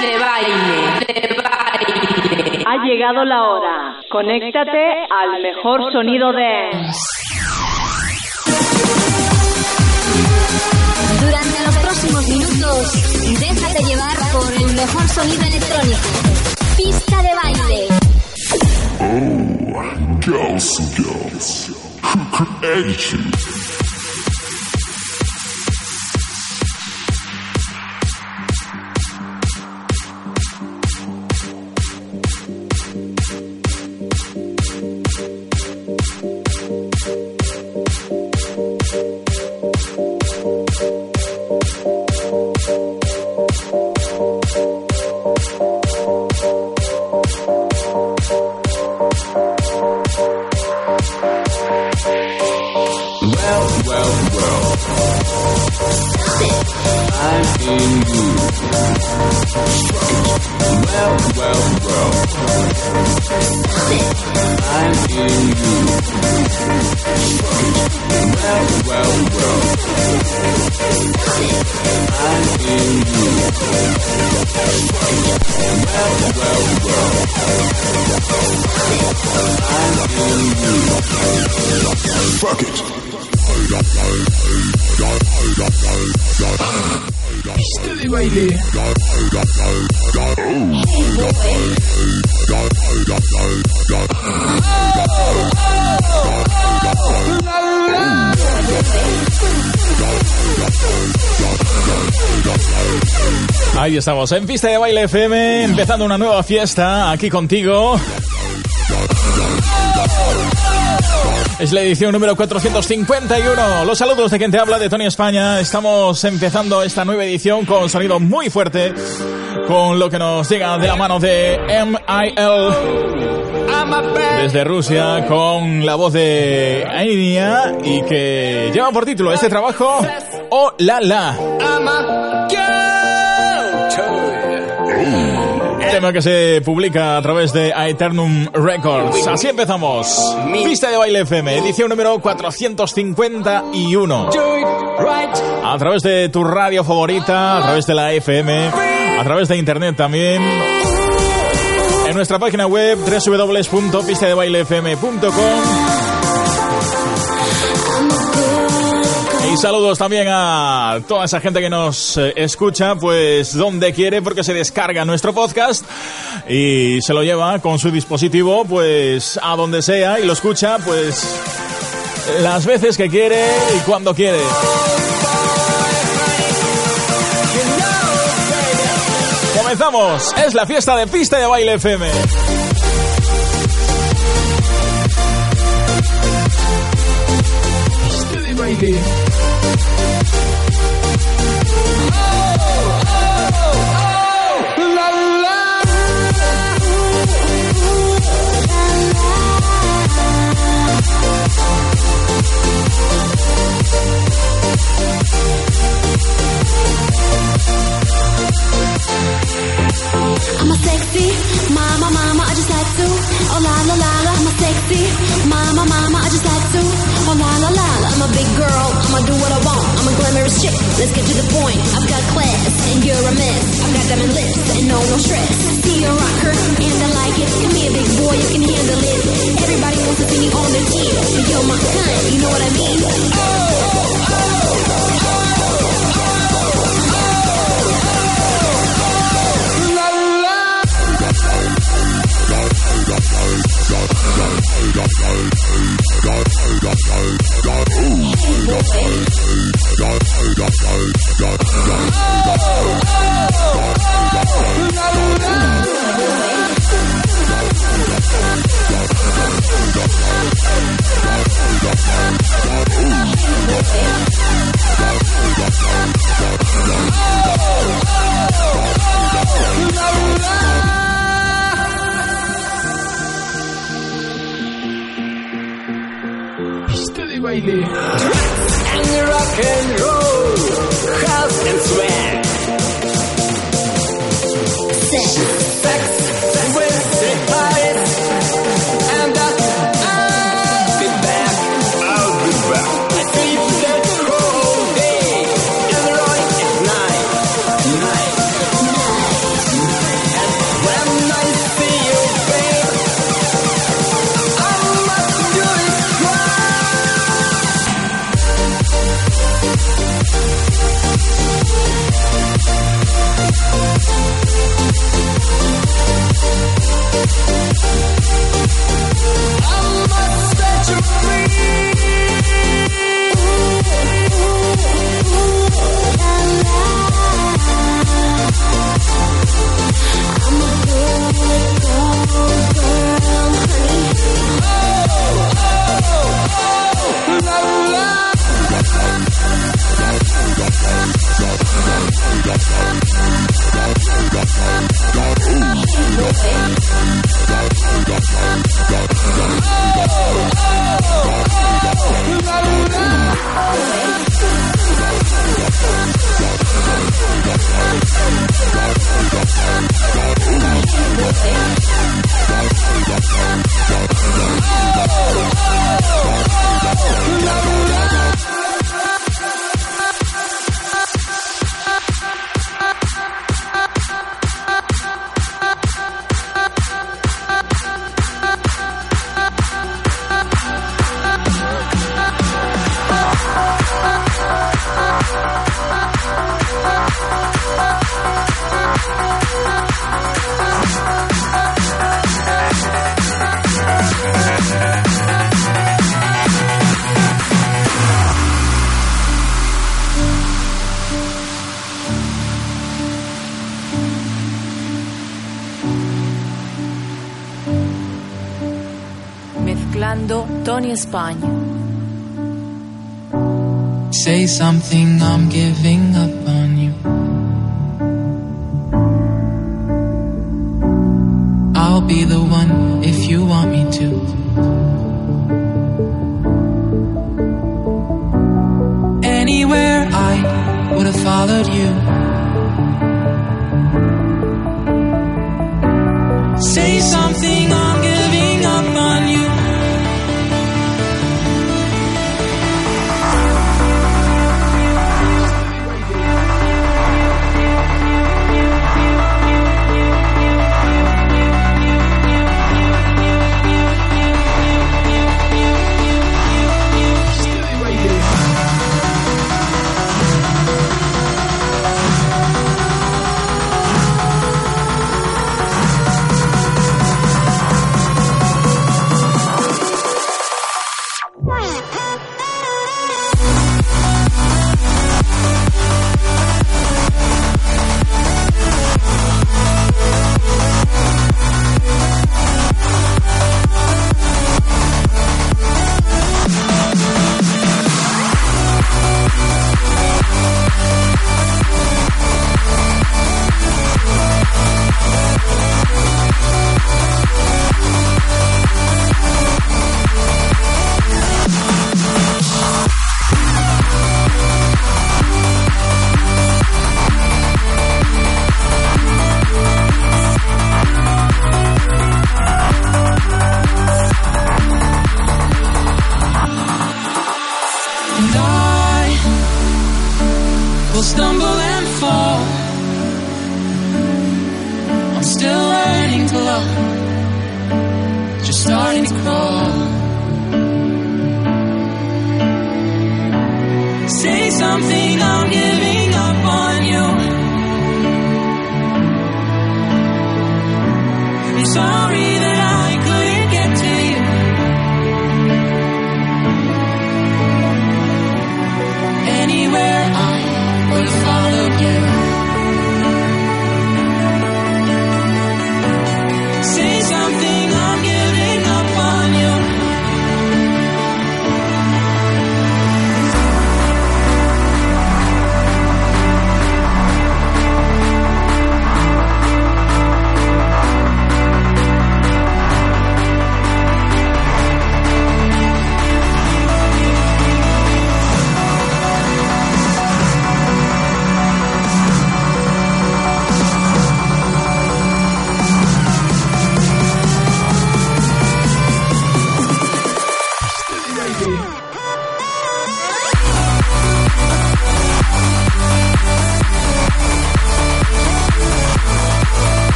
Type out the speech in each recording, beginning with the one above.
de baile, de baile. Ha llegado la hora. Conéctate al mejor sonido de... Durante los próximos minutos, déjate llevar por el mejor sonido electrónico. Pista de baile. Oh, girls, girls, who estamos, en Pista de Baile FM, empezando una nueva fiesta aquí contigo. Es la edición número 451. Los saludos de quien te habla de Tony España. Estamos empezando esta nueva edición con sonido muy fuerte, con lo que nos llega de la mano de MIL desde Rusia, con la voz de Ainia y que lleva por título este trabajo, Oh La La. Que se publica a través de Aeternum Records. Así empezamos. Pista de Baile FM, edición número 451. A través de tu radio favorita, a través de la FM, a través de internet también. En nuestra página web www.pistadebailefm.com Y saludos también a toda esa gente que nos eh, escucha, pues donde quiere, porque se descarga nuestro podcast y se lo lleva con su dispositivo, pues a donde sea y lo escucha, pues las veces que quiere y cuando quiere. Comenzamos, es la fiesta de pista de baile FM. Pista de. Oh la la la la, I'm a sexy mama, mama, I just like to. Oh la la la la, I'm a big girl, I'ma do what I want. I'm a glamorous chick, let's get to the point. I've got class and you're a mess. I've got diamond lips and no no stress. See a rocker and I like it. Come here, big boy, you can handle it. Everybody wants to see me on their team, you're my kind, you know what I mean? Oh, oh, oh. escuchando Oh! baby. And rock and roll, house and sweat. España. Say something, I'm giving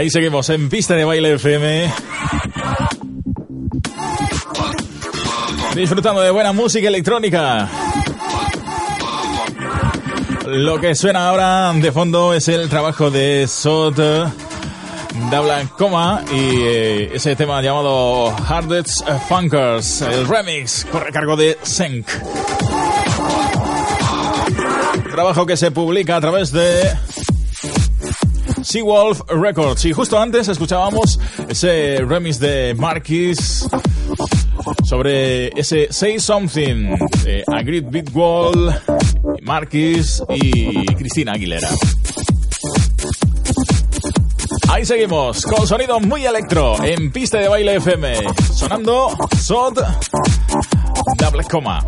Ahí seguimos en pista de baile FM. Disfrutando de buena música electrónica. Lo que suena ahora de fondo es el trabajo de Sot Dabla Coma y eh, ese tema llamado Hardest Funkers, el remix, corre cargo de Senk. Trabajo que se publica a través de Seawolf Records. Y justo antes escuchábamos ese remix de Marquis sobre ese Say Something de Agrid Bitwall, Marquis y Cristina Aguilera. Ahí seguimos, con sonido muy electro, en pista de baile FM, sonando Sod Double Coma.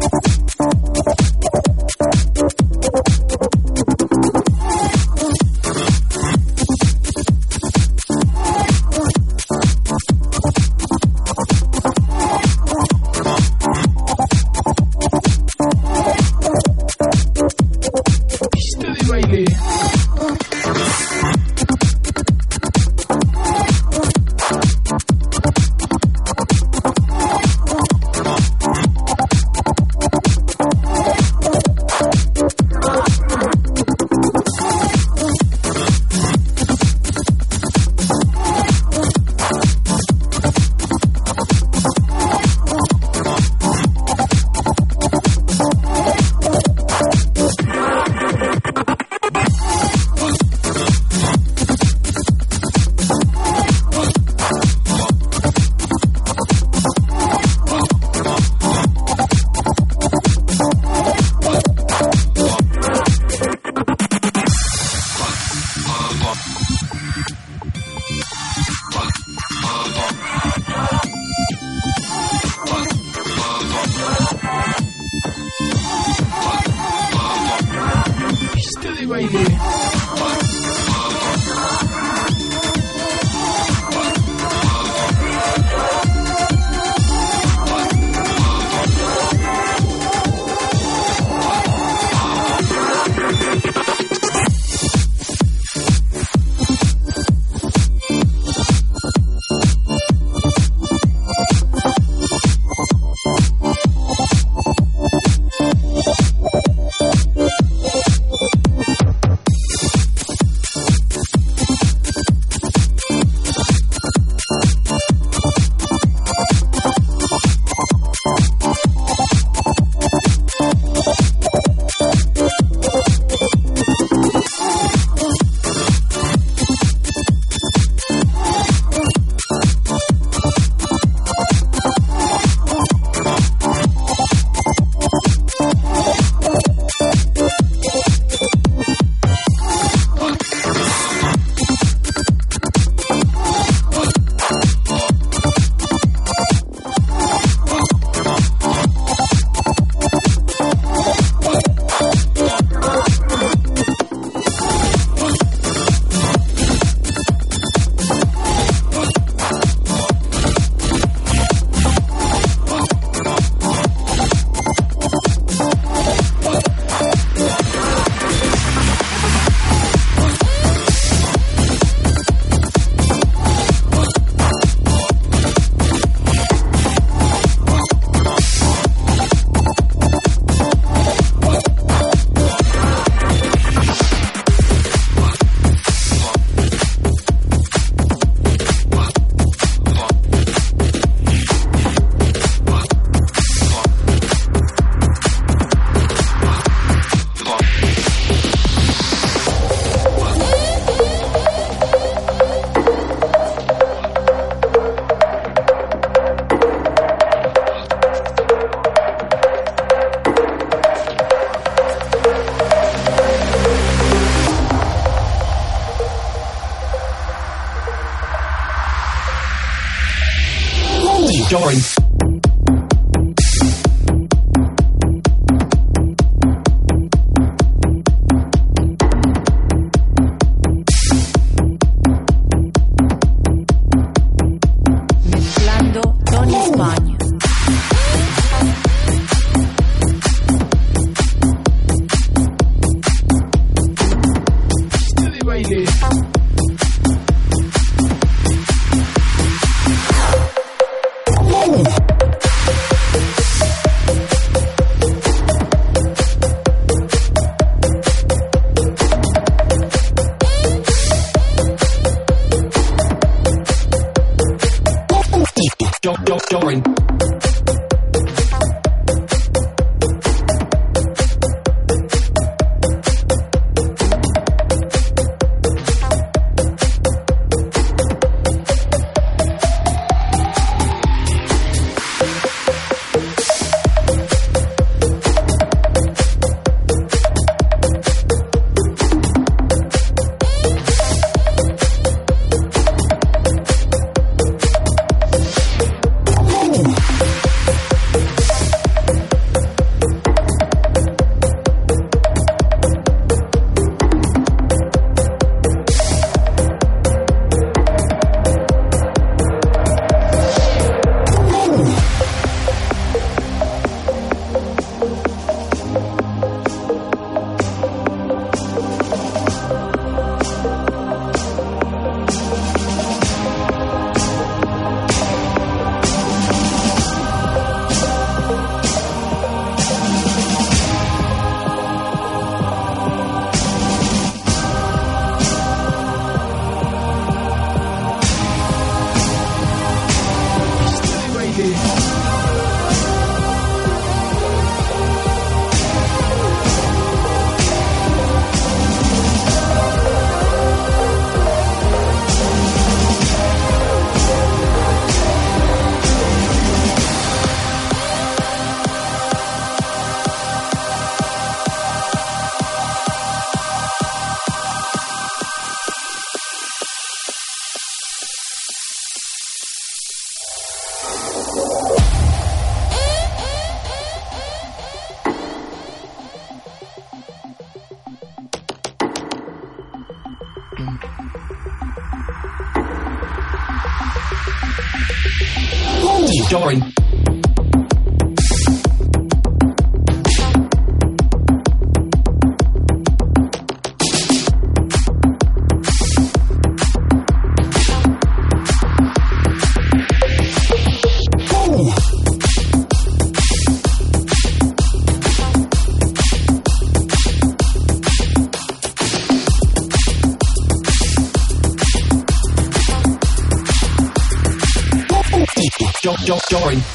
Join. Oh, Story. story.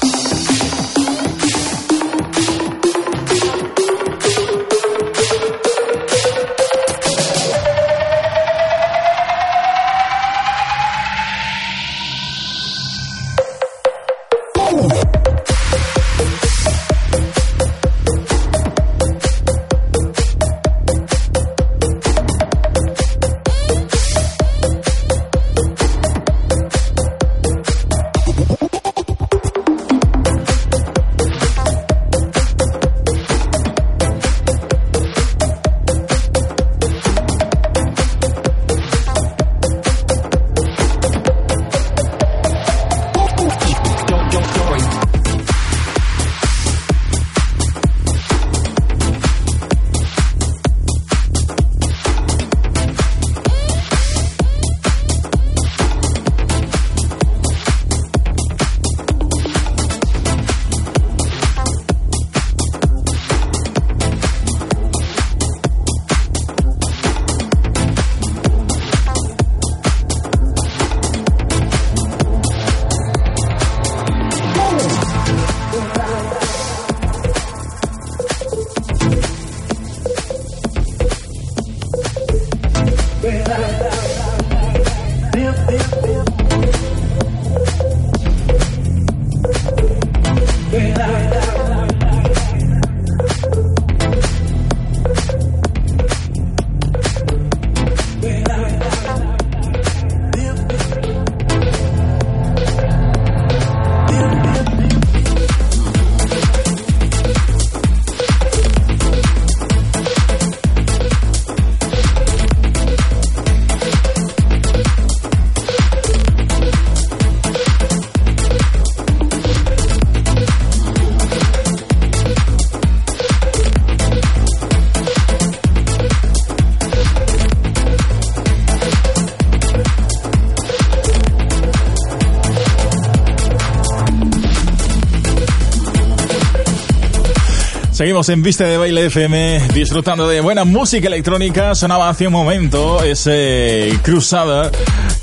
Seguimos en Viste de Baile FM disfrutando de buena música electrónica. Sonaba hace un momento ese Crusader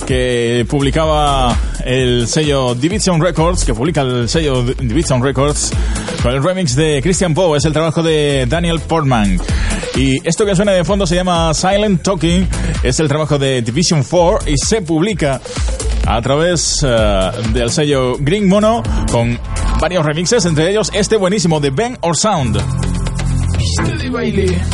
que publicaba el sello Division Records, que publica el sello Division Records, con el remix de Christian Poe, es el trabajo de Daniel Portman. Y esto que suena de fondo se llama Silent Talking, es el trabajo de Division 4 y se publica a través eh, del sello Green Mono con varios remixes, entre ellos este buenísimo de Ben or Sound. Pista de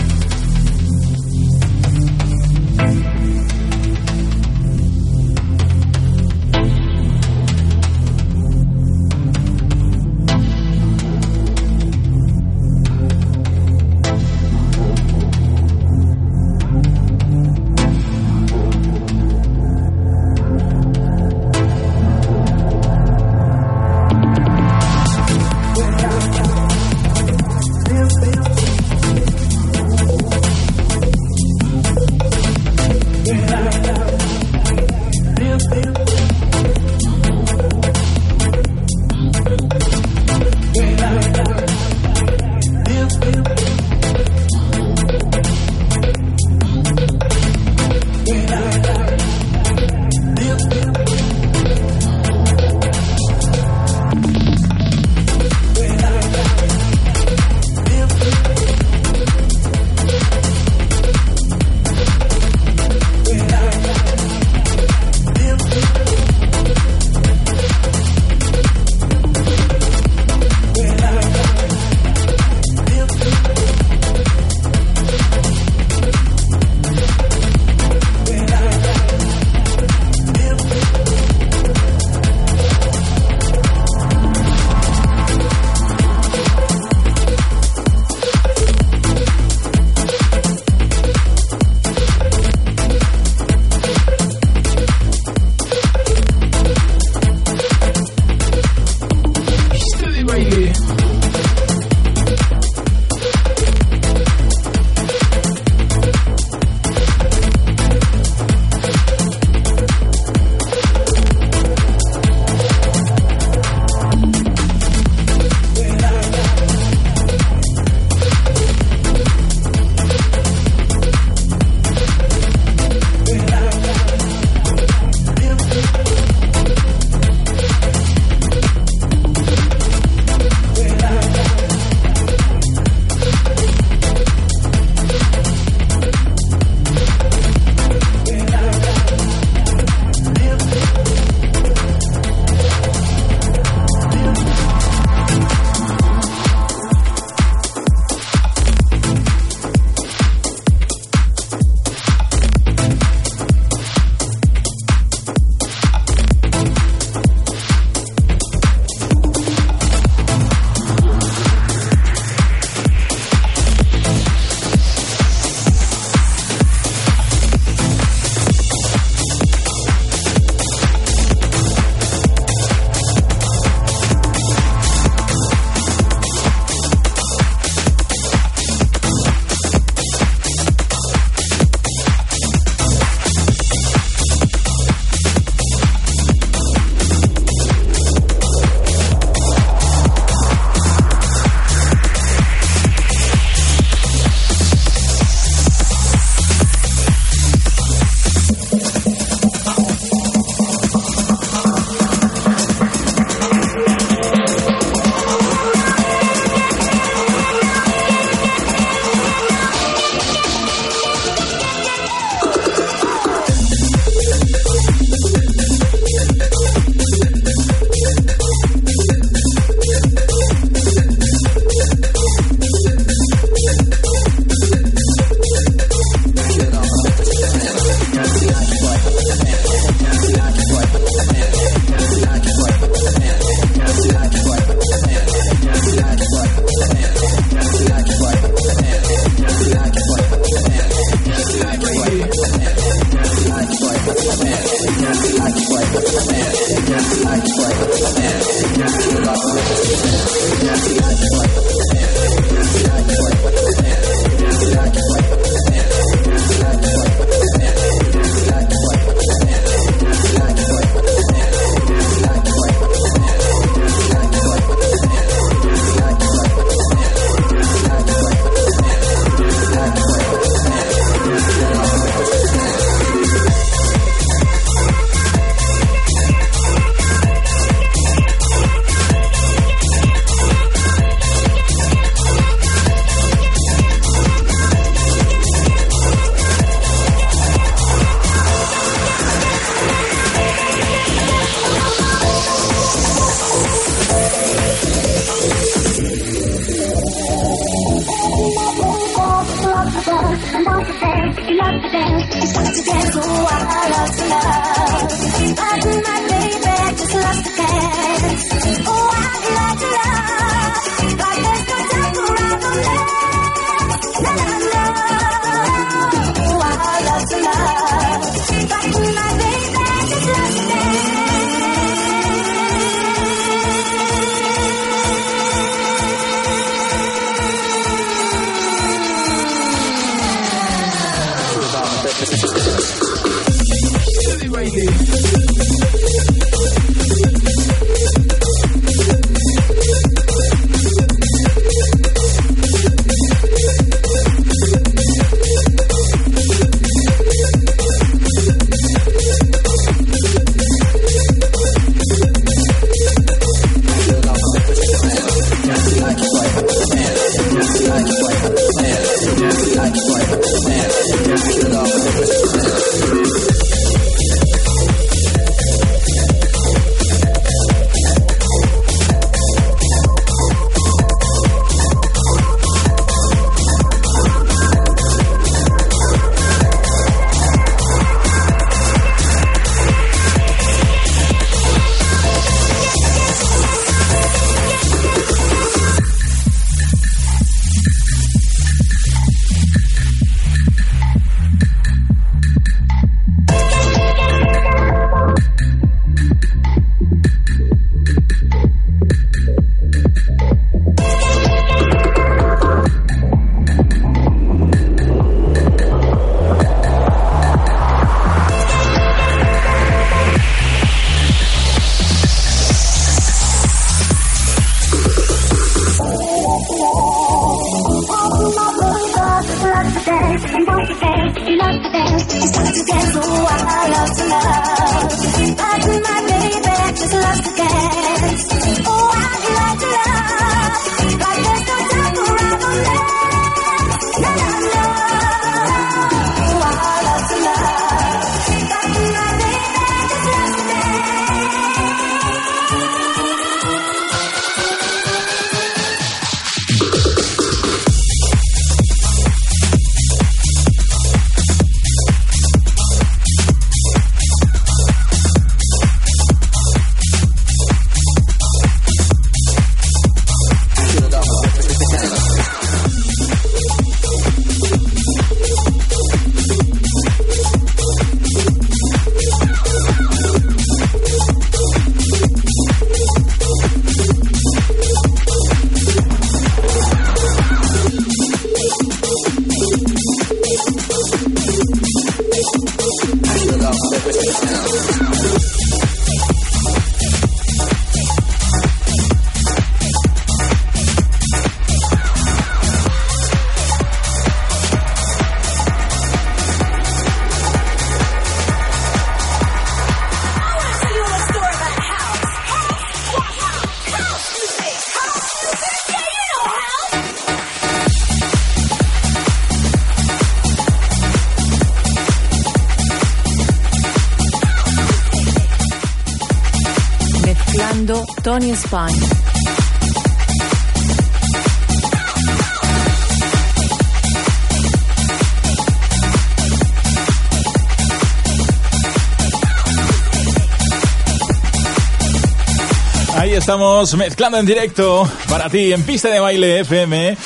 Ahí estamos mezclando en directo para ti en pista de baile FM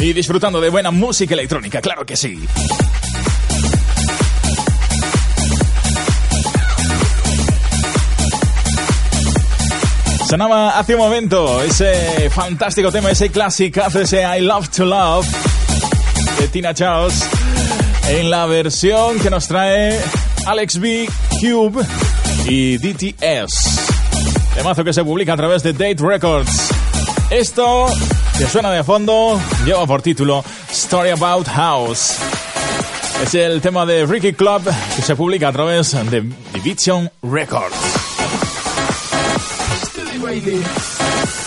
y disfrutando de buena música electrónica, claro que sí. Sonaba hace un momento ese fantástico tema, ese clásico, ese I Love to Love de Tina Charles en la versión que nos trae Alex B, Cube y DTS. Temazo que se publica a través de Date Records. Esto que suena de fondo lleva por título Story About House. Es el tema de Ricky Club que se publica a través de Division Records. vai ver.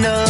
know.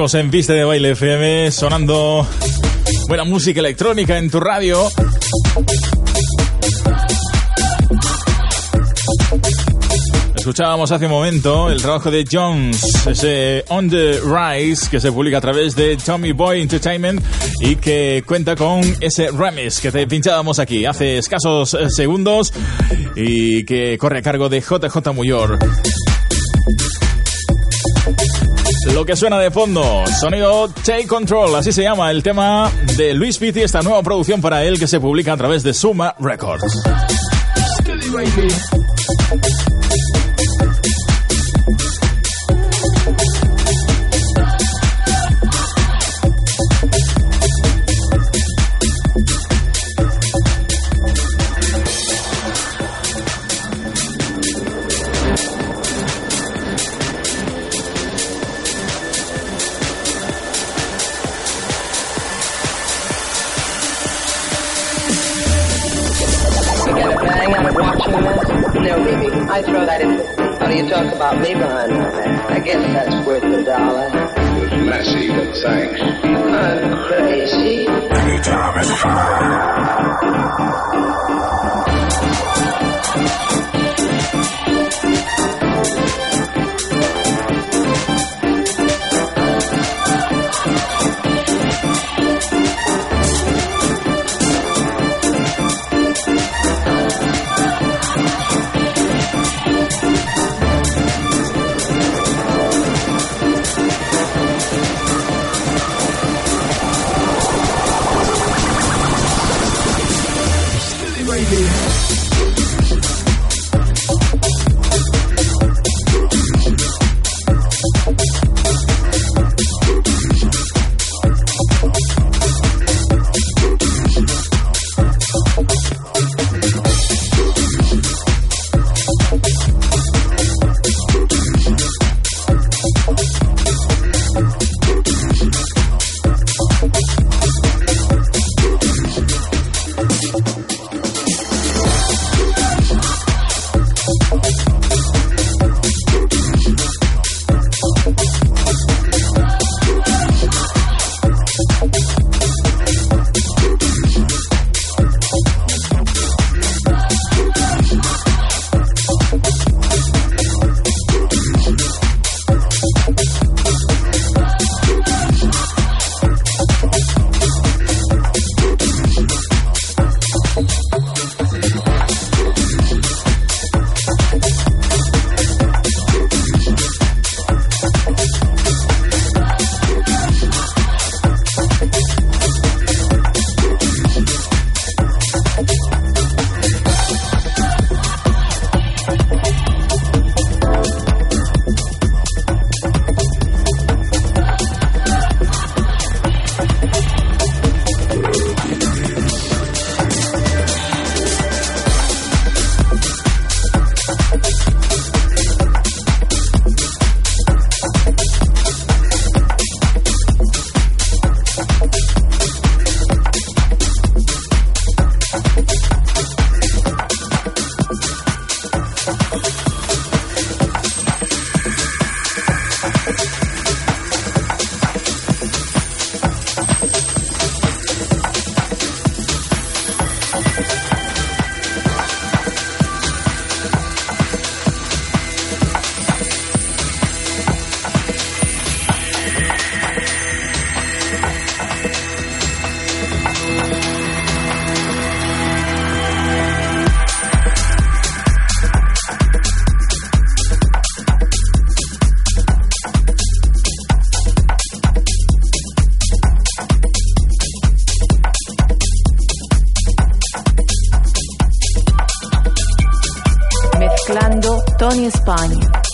Seguimos en Pista de Baile FM, sonando buena música electrónica en tu radio. Escuchábamos hace un momento el trabajo de Jones, ese On the Rise, que se publica a través de Tommy Boy Entertainment y que cuenta con ese remix que te pinchábamos aquí hace escasos eh, segundos y que corre a cargo de JJ Muyor. Lo que suena de fondo, sonido Take Control, así se llama el tema de Luis Pitti, esta nueva producción para él que se publica a través de Suma Records. You talk about me behind my back? I guess that's worth a dollar. It was messy, but thanks. I'm crazy. Mezclando Tony España.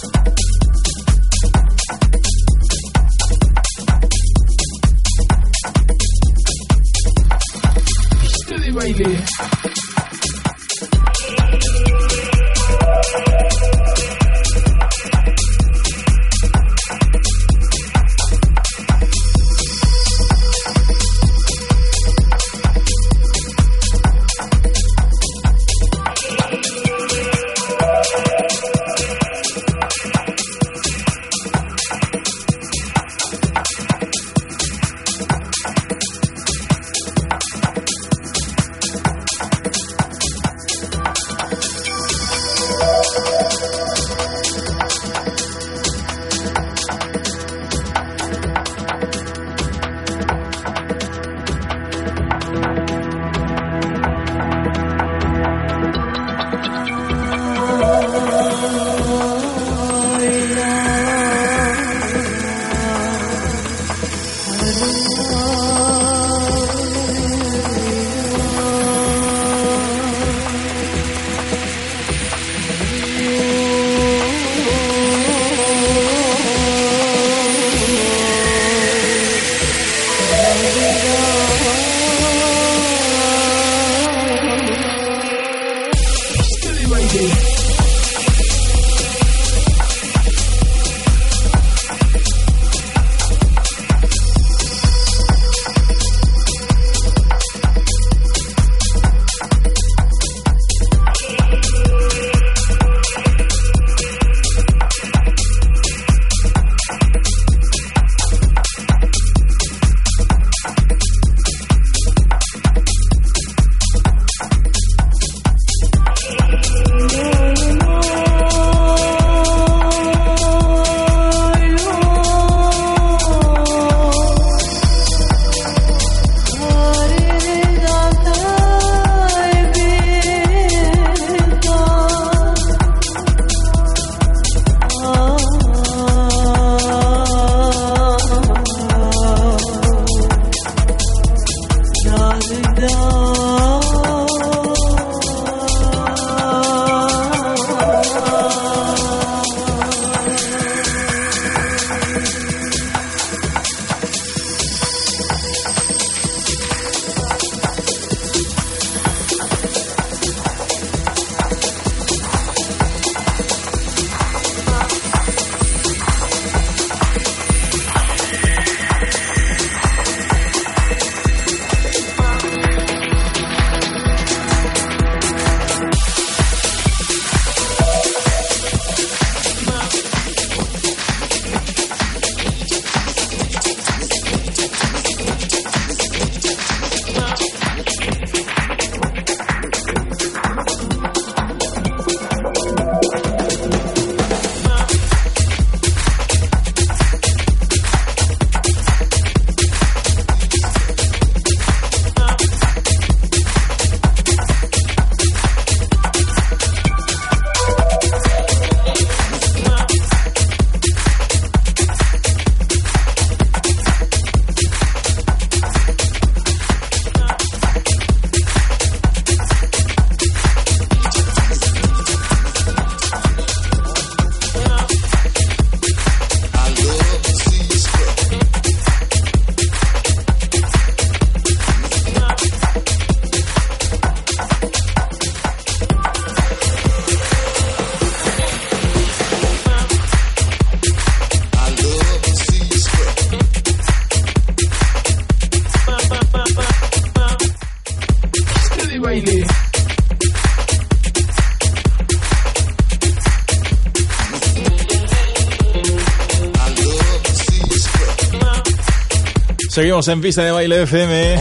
Seguimos en Pista de Baile FM.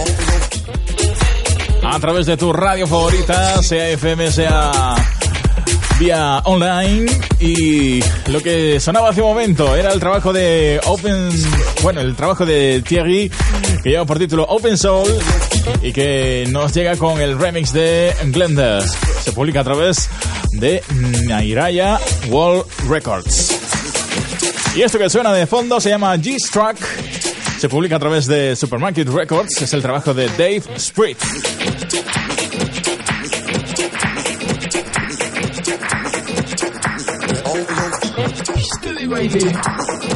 A través de tu radio favorita, sea FM, sea vía online. Y lo que sonaba hace un momento era el trabajo de Open. Bueno, el trabajo de Thierry, que lleva por título Open Soul. Y que nos llega con el remix de Glenda. Se publica a través de Nairaya World Records. Y esto que suena de fondo se llama G-Struck. Se publica a través de Supermarket Records. Es el trabajo de Dave Spritz. Este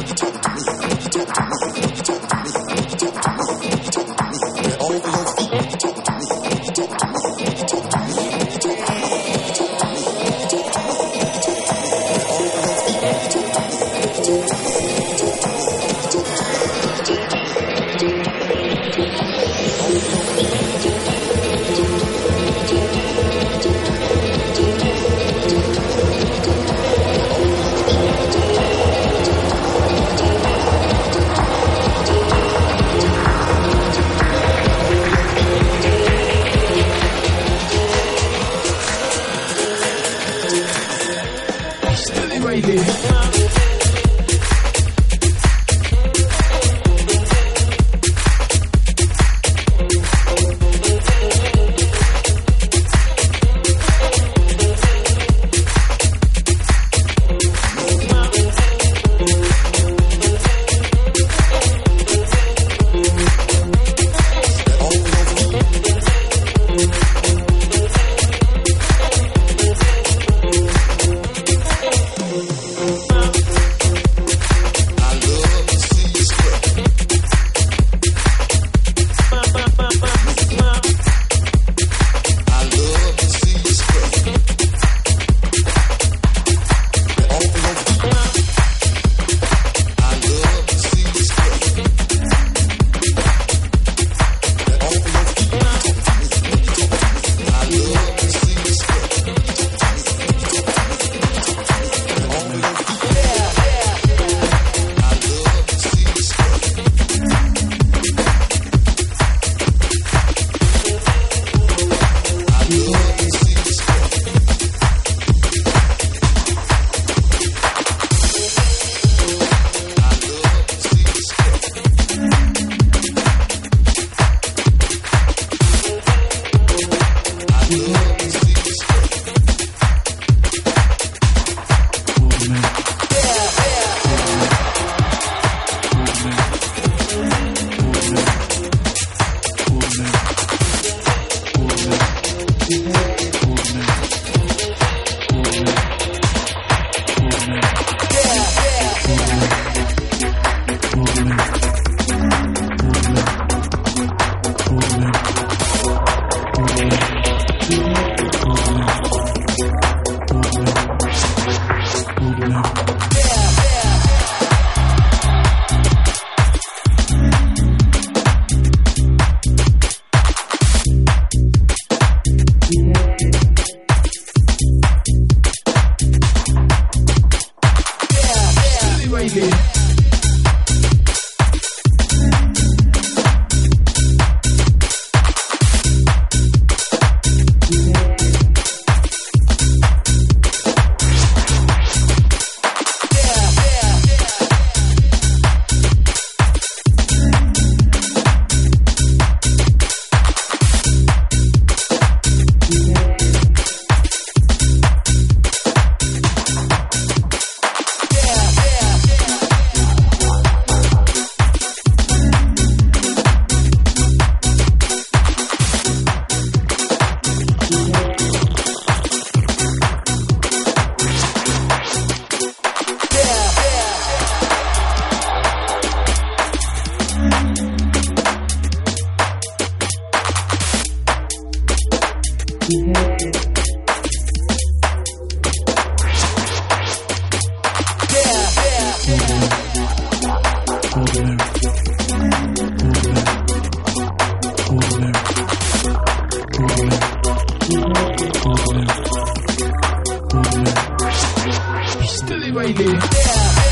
Yeah.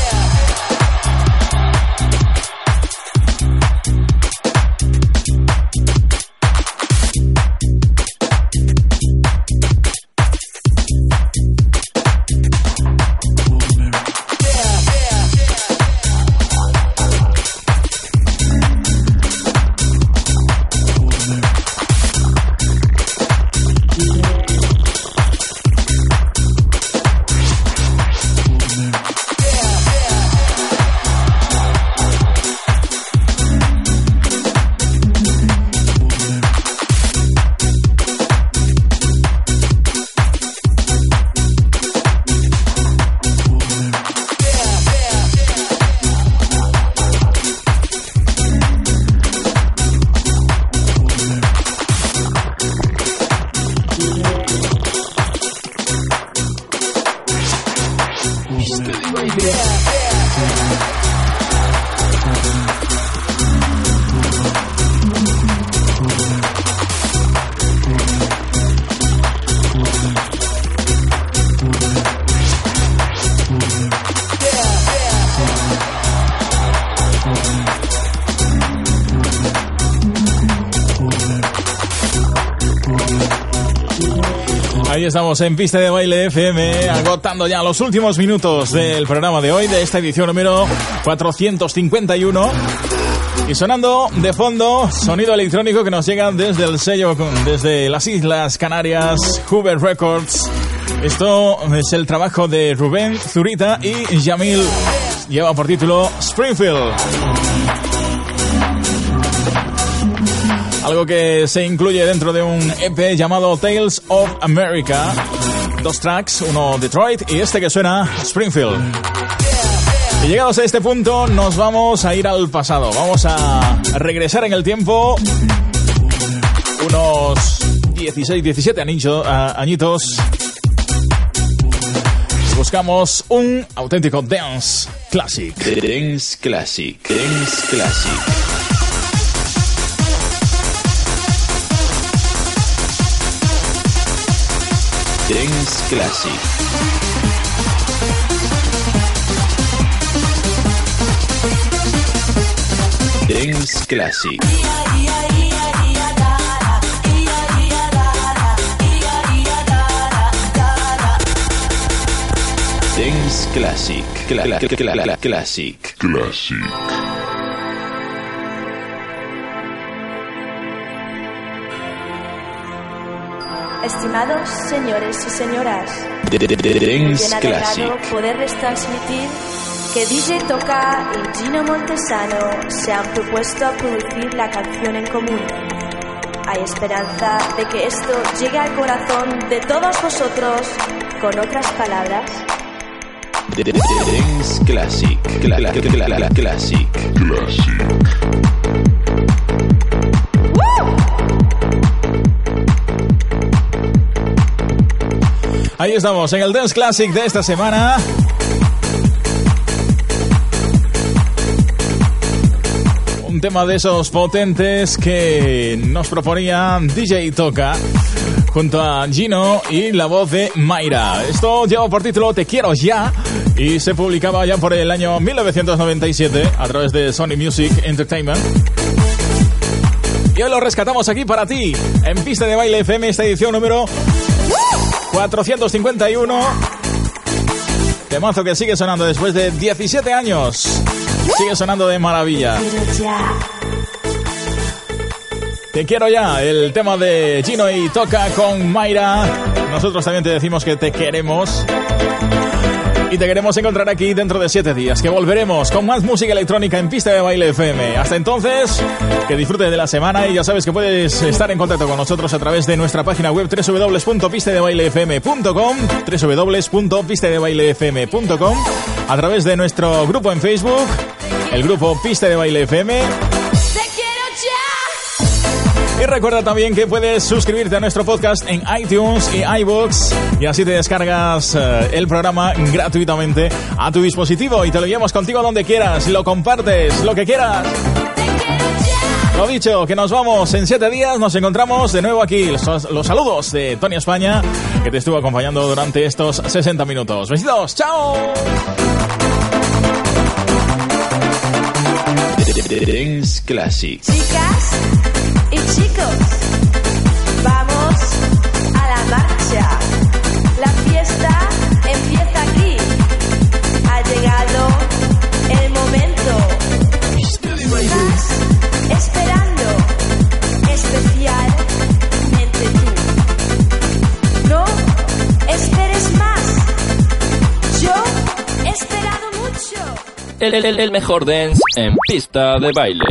Estamos en Pista de Baile FM, agotando ya los últimos minutos del programa de hoy, de esta edición número 451. Y sonando de fondo, sonido electrónico que nos llega desde el sello, desde las Islas Canarias, Hoover Records. Esto es el trabajo de Rubén Zurita y Yamil. Lleva por título Springfield. Algo que se incluye dentro de un EP llamado Tales of America. Dos tracks, uno Detroit y este que suena Springfield. Y llegados a este punto, nos vamos a ir al pasado. Vamos a regresar en el tiempo unos 16, 17 anillo- a- añitos. Buscamos un auténtico dance classic. Dance Classic. Dance Classic. Dance Classic. Dance Classic. Dance Classic. Cla- cla- cla- cla- Classic. Classic. Estimados señores y señoras, Dance Classic. poderles transmitir que DJ Toca y Gino Montesano se han propuesto a producir la canción en común. Hay esperanza de que esto llegue al corazón de todos vosotros con otras palabras. Dance Classic. Cla- cla- cla- cla- Classic. Classic. Ahí estamos, en el Dance Classic de esta semana. Un tema de esos potentes que nos proponía DJ Toca junto a Gino y la voz de Mayra. Esto lleva por título Te quiero ya y se publicaba ya por el año 1997 a través de Sony Music Entertainment. Y hoy lo rescatamos aquí para ti en Pista de Baile FM, esta edición número 451. Temazo que sigue sonando después de 17 años. Sigue sonando de maravilla. Te quiero ya, el tema de Gino y Toca con Mayra. Nosotros también te decimos que te queremos. Y te queremos encontrar aquí dentro de 7 días, que volveremos con más música electrónica en Pista de Baile FM. Hasta entonces, que disfrutes de la semana y ya sabes que puedes estar en contacto con nosotros a través de nuestra página web www.pistedebailefm.com www.pistedebailefm.com a través de nuestro grupo en Facebook, el grupo Pista de Baile FM y recuerda también que puedes suscribirte a nuestro podcast en iTunes y iBooks y así te descargas eh, el programa gratuitamente a tu dispositivo y te lo llevas contigo donde quieras, lo compartes, lo que quieras. Lo dicho, que nos vamos en siete días, nos encontramos de nuevo aquí. Los, los saludos de Tony España, que te estuvo acompañando durante estos 60 minutos. Besitos, chao. De- de- de- Dance Classic. Chicas chicos, vamos a la marcha. La fiesta empieza aquí. Ha llegado el momento. Estás esperando especialmente tú. No esperes más. Yo he esperado mucho. El, el- el mejor dance en pista de baile.